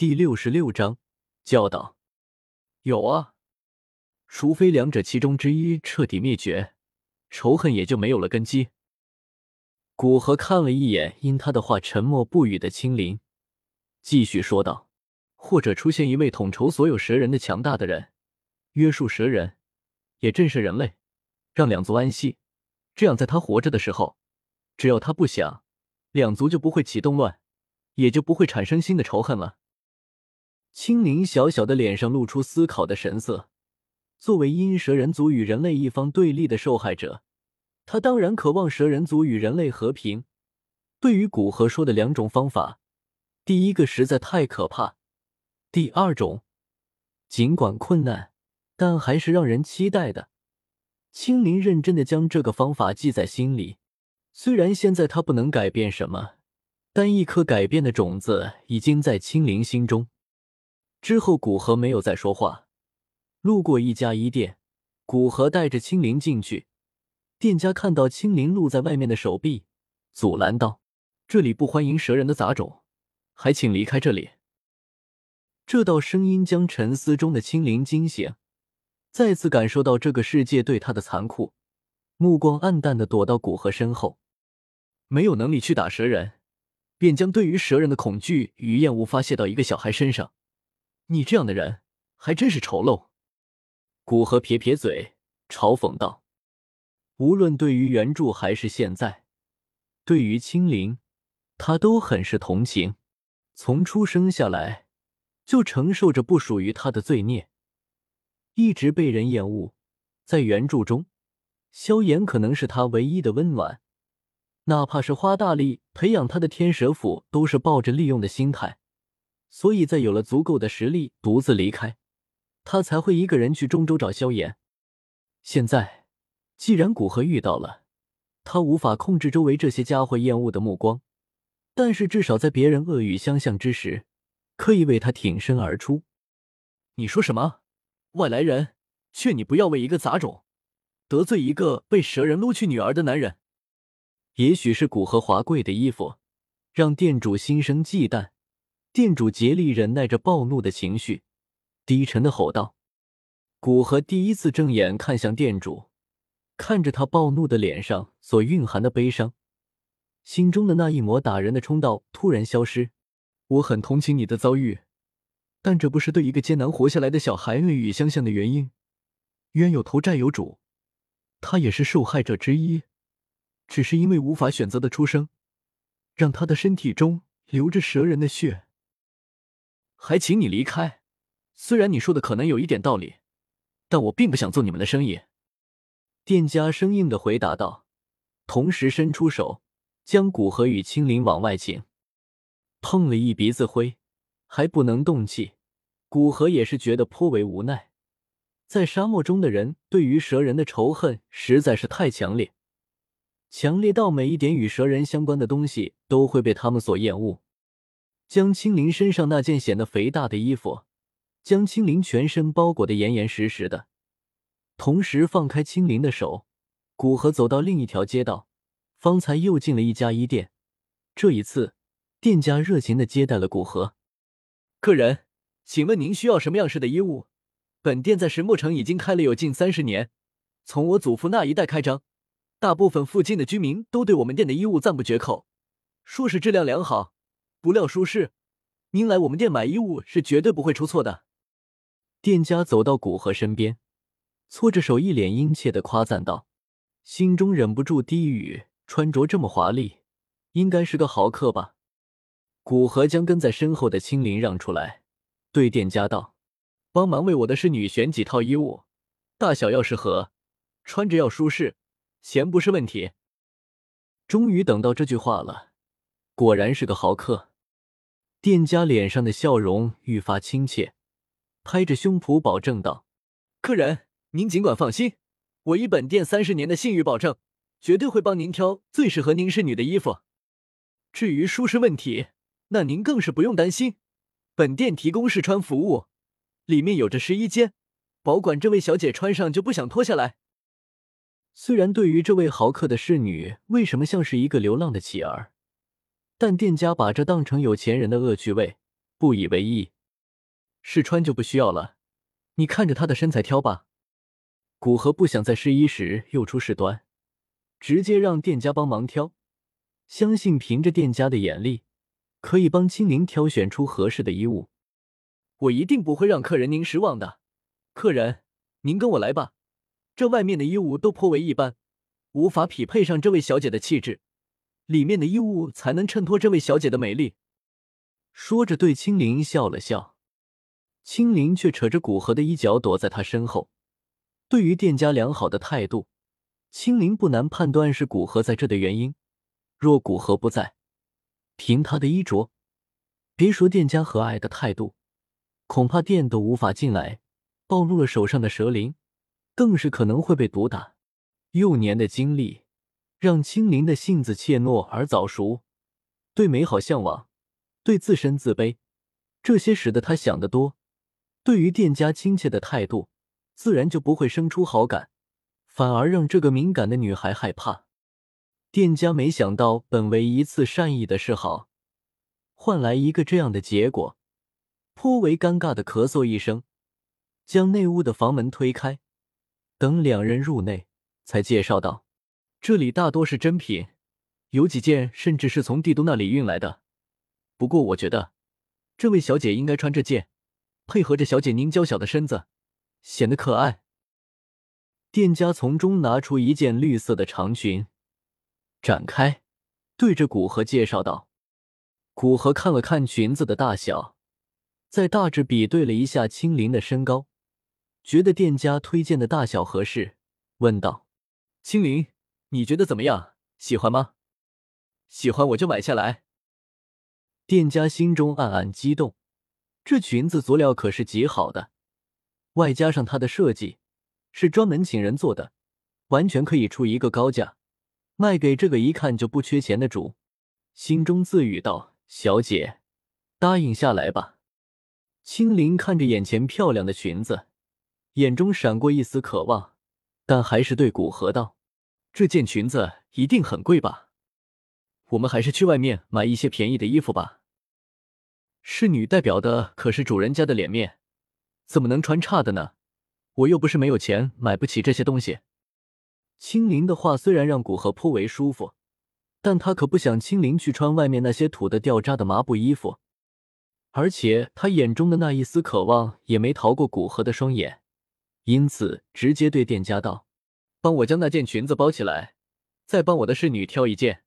第六十六章教导。有啊，除非两者其中之一彻底灭绝，仇恨也就没有了根基。古河看了一眼因他的话沉默不语的青灵，继续说道：“或者出现一位统筹所有蛇人的强大的人，约束蛇人，也震慑人类，让两族安息。这样，在他活着的时候，只要他不想，两族就不会起动乱，也就不会产生新的仇恨了。”青灵小小的脸上露出思考的神色。作为因蛇人族与人类一方对立的受害者，他当然渴望蛇人族与人类和平。对于古河说的两种方法，第一个实在太可怕，第二种尽管困难，但还是让人期待的。青灵认真的将这个方法记在心里。虽然现在他不能改变什么，但一颗改变的种子已经在青灵心中。之后，古河没有再说话。路过一家衣店，古河带着青灵进去。店家看到青灵露在外面的手臂，阻拦道：“这里不欢迎蛇人的杂种，还请离开这里。”这道声音将沉思中的青灵惊醒，再次感受到这个世界对他的残酷，目光暗淡的躲到古河身后。没有能力去打蛇人，便将对于蛇人的恐惧与厌恶发泄到一个小孩身上。你这样的人还真是丑陋。古河撇撇嘴，嘲讽道：“无论对于原著还是现在，对于青灵，他都很是同情。从出生下来，就承受着不属于他的罪孽，一直被人厌恶。在原著中，萧炎可能是他唯一的温暖，哪怕是花大力培养他的天蛇府，都是抱着利用的心态。”所以在有了足够的实力，独自离开，他才会一个人去中州找萧炎。现在，既然古河遇到了，他无法控制周围这些家伙厌恶的目光，但是至少在别人恶语相向之时，可以为他挺身而出。你说什么？外来人，劝你不要为一个杂种得罪一个被蛇人撸去女儿的男人。也许是古河华贵的衣服，让店主心生忌惮。店主竭力忍耐着暴怒的情绪，低沉的吼道：“古河第一次正眼看向店主，看着他暴怒的脸上所蕴含的悲伤，心中的那一抹打人的冲动突然消失。我很同情你的遭遇，但这不是对一个艰难活下来的小孩恶语相向的原因。冤有头债有主，他也是受害者之一，只是因为无法选择的出生，让他的身体中流着蛇人的血。”还请你离开。虽然你说的可能有一点道理，但我并不想做你们的生意。”店家生硬的回答道，同时伸出手将古河与青灵往外请。碰了一鼻子灰，还不能动气，古河也是觉得颇为无奈。在沙漠中的人对于蛇人的仇恨实在是太强烈，强烈到每一点与蛇人相关的东西都会被他们所厌恶。将青灵身上那件显得肥大的衣服，将青灵全身包裹得严严实实的，同时放开青灵的手，古河走到另一条街道，方才又进了一家衣店。这一次，店家热情的接待了古河。客人，请问您需要什么样式的衣物？本店在石墨城已经开了有近三十年，从我祖父那一代开张，大部分附近的居民都对我们店的衣物赞不绝口，说是质量良好。不料舒适，您来我们店买衣物是绝对不会出错的。店家走到古河身边，搓着手，一脸殷切的夸赞道，心中忍不住低语：穿着这么华丽，应该是个豪客吧？古河将跟在身后的青林让出来，对店家道：“帮忙为我的侍女选几套衣物，大小要适合，穿着要舒适，钱不是问题。”终于等到这句话了，果然是个豪客。店家脸上的笑容愈发亲切，拍着胸脯保证道：“客人，您尽管放心，我以本店三十年的信誉保证，绝对会帮您挑最适合您侍女的衣服。至于舒适问题，那您更是不用担心，本店提供试穿服务，里面有着试衣间，保管这位小姐穿上就不想脱下来。”虽然对于这位豪客的侍女为什么像是一个流浪的乞儿。但店家把这当成有钱人的恶趣味，不以为意。试穿就不需要了，你看着她的身材挑吧。古河不想在试衣时又出事端，直接让店家帮忙挑。相信凭着店家的眼力，可以帮青灵挑选出合适的衣物。我一定不会让客人您失望的。客人，您跟我来吧。这外面的衣物都颇为一般，无法匹配上这位小姐的气质，里面的衣物才能衬托这位小姐的美丽。说着，对青灵笑了笑。青灵却扯着古河的衣角，躲在他身后。对于店家良好的态度，青灵不难判断是古河在这的原因。若古河不在，凭他的衣着，别说店家和蔼的态度，恐怕店都无法进来。暴露了手上的蛇鳞，更是可能会被毒打。幼年的经历让青灵的性子怯懦而早熟，对美好向往，对自身自卑，这些使得他想得多。对于店家亲切的态度。自然就不会生出好感，反而让这个敏感的女孩害怕。店家没想到，本为一次善意的示好，换来一个这样的结果，颇为尴尬的咳嗽一声，将内屋的房门推开。等两人入内，才介绍道：“这里大多是真品，有几件甚至是从帝都那里运来的。不过我觉得，这位小姐应该穿这件，配合着小姐您娇小的身子。”显得可爱。店家从中拿出一件绿色的长裙，展开，对着古河介绍道：“古河看了看裙子的大小，再大致比对了一下青灵的身高，觉得店家推荐的大小合适，问道：‘青灵，你觉得怎么样？喜欢吗？喜欢我就买下来。’店家心中暗暗激动，这裙子佐料可是极好的。”外加上它的设计是专门请人做的，完全可以出一个高价卖给这个一看就不缺钱的主。心中自语道：“小姐，答应下来吧。”青灵看着眼前漂亮的裙子，眼中闪过一丝渴望，但还是对古河道：“这件裙子一定很贵吧？我们还是去外面买一些便宜的衣服吧。侍女代表的可是主人家的脸面。”怎么能穿差的呢？我又不是没有钱，买不起这些东西。青灵的话虽然让古河颇为舒服，但他可不想青灵去穿外面那些土的掉渣的麻布衣服。而且他眼中的那一丝渴望也没逃过古河的双眼，因此直接对店家道：“帮我将那件裙子包起来，再帮我的侍女挑一件。”